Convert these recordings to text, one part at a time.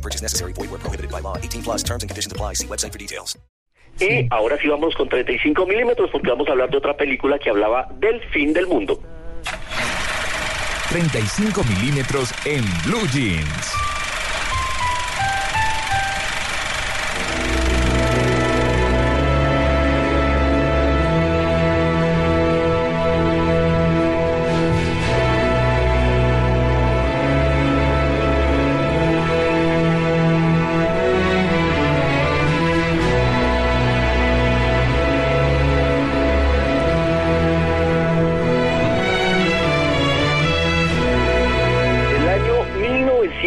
No purchase necessary. Void where prohibited by law. 18 plus terms and conditions apply. See website for details. Y ahora sí vamos con 35 milímetros porque vamos a hablar de otra película que hablaba del fin del mundo. 35 milímetros en Blue Jeans.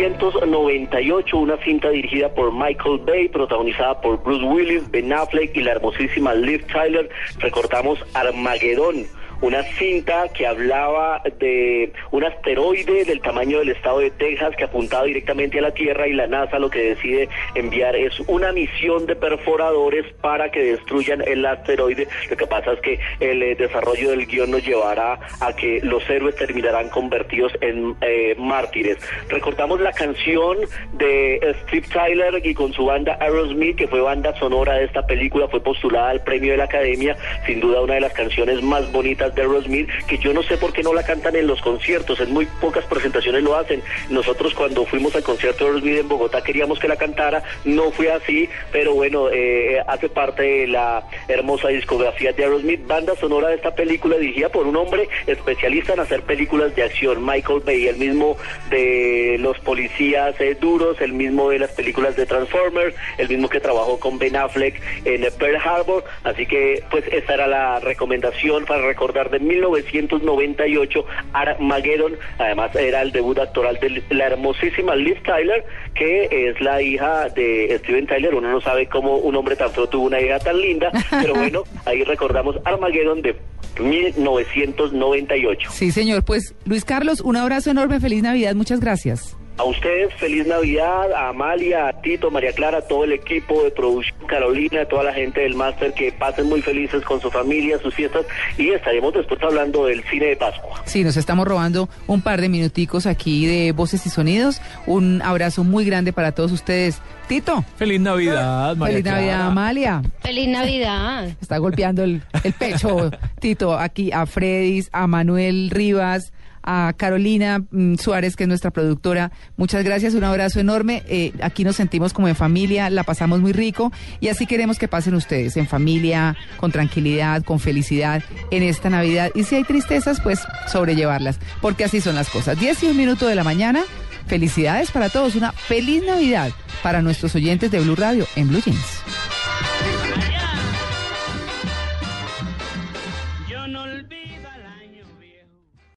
1998, una cinta dirigida por Michael Bay, protagonizada por Bruce Willis, Ben Affleck y la hermosísima Liv Tyler, recordamos Armagedón. Una cinta que hablaba de un asteroide del tamaño del estado de Texas que apuntaba directamente a la Tierra y la NASA lo que decide enviar es una misión de perforadores para que destruyan el asteroide. Lo que pasa es que el eh, desarrollo del guion nos llevará a que los héroes terminarán convertidos en eh, mártires. Recordamos la canción de Steve Tyler y con su banda Aerosmith, que fue banda sonora de esta película, fue postulada al premio de la Academia, sin duda una de las canciones más bonitas de Aerosmith, que yo no sé por qué no la cantan en los conciertos, en muy pocas presentaciones lo hacen. Nosotros cuando fuimos al concierto de Aerosmith en Bogotá queríamos que la cantara, no fue así, pero bueno, eh, hace parte de la hermosa discografía de Aerosmith, banda sonora de esta película dirigida por un hombre especialista en hacer películas de acción, Michael Bay, el mismo de los policías eh, duros, el mismo de las películas de Transformers, el mismo que trabajó con Ben Affleck en Pearl Harbor, así que pues esta era la recomendación para recordar de 1998 Armageddon, además era el debut actoral de la hermosísima Liv Tyler, que es la hija de Steven Tyler, uno no sabe cómo un hombre tan feo tuvo una hija tan linda, pero bueno, ahí recordamos Armageddon de 1998. Sí, señor. Pues Luis Carlos, un abrazo enorme, feliz Navidad, muchas gracias. A ustedes, feliz Navidad, a Amalia, a Tito, María Clara, a todo el equipo de producción, Carolina, a toda la gente del máster, que pasen muy felices con su familia, sus fiestas, y estaremos después hablando del cine de Pascua. Sí, nos estamos robando un par de minuticos aquí de voces y sonidos. Un abrazo muy grande para todos ustedes. Tito. Feliz Navidad, María Feliz Navidad. Amalia. Feliz Navidad. Está golpeando el, el pecho, Tito, aquí a Fredis, a Manuel Rivas, a Carolina mm, Suárez, que es nuestra productora. Muchas gracias, un abrazo enorme. Eh, aquí nos sentimos como en familia, la pasamos muy rico y así queremos que pasen ustedes, en familia, con tranquilidad, con felicidad en esta Navidad. Y si hay tristezas, pues sobrellevarlas, porque así son las cosas. 10 y un minuto de la mañana. Felicidades para todos, una feliz Navidad para nuestros oyentes de Blue Radio en Blue Jeans.